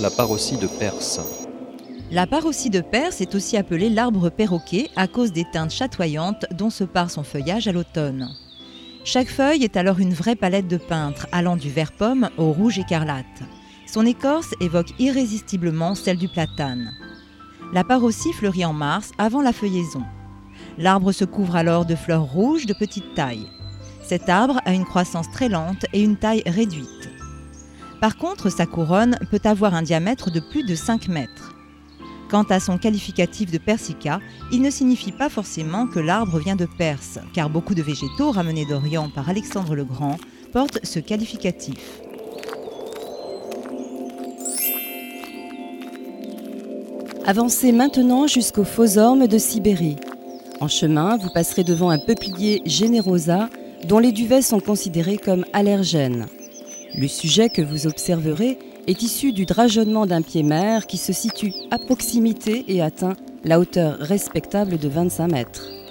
la parossie de Perse. La parossie de Perse est aussi appelée l'arbre perroquet à cause des teintes chatoyantes dont se part son feuillage à l'automne. Chaque feuille est alors une vraie palette de peintre, allant du vert pomme au rouge écarlate. Son écorce évoque irrésistiblement celle du platane. La parossie fleurit en mars avant la feuillaison. L'arbre se couvre alors de fleurs rouges de petite taille. Cet arbre a une croissance très lente et une taille réduite. Par contre, sa couronne peut avoir un diamètre de plus de 5 mètres. Quant à son qualificatif de persica, il ne signifie pas forcément que l'arbre vient de Perse, car beaucoup de végétaux ramenés d'Orient par Alexandre le Grand portent ce qualificatif. Avancez maintenant jusqu'aux faux ormes de Sibérie. En chemin, vous passerez devant un peuplier générosa dont les duvets sont considérés comme allergènes. Le sujet que vous observerez est issu du drageonnement d'un pied-mer qui se situe à proximité et atteint la hauteur respectable de 25 mètres.